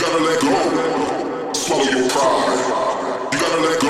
You gotta let go. Swallow your pride. You gotta let go.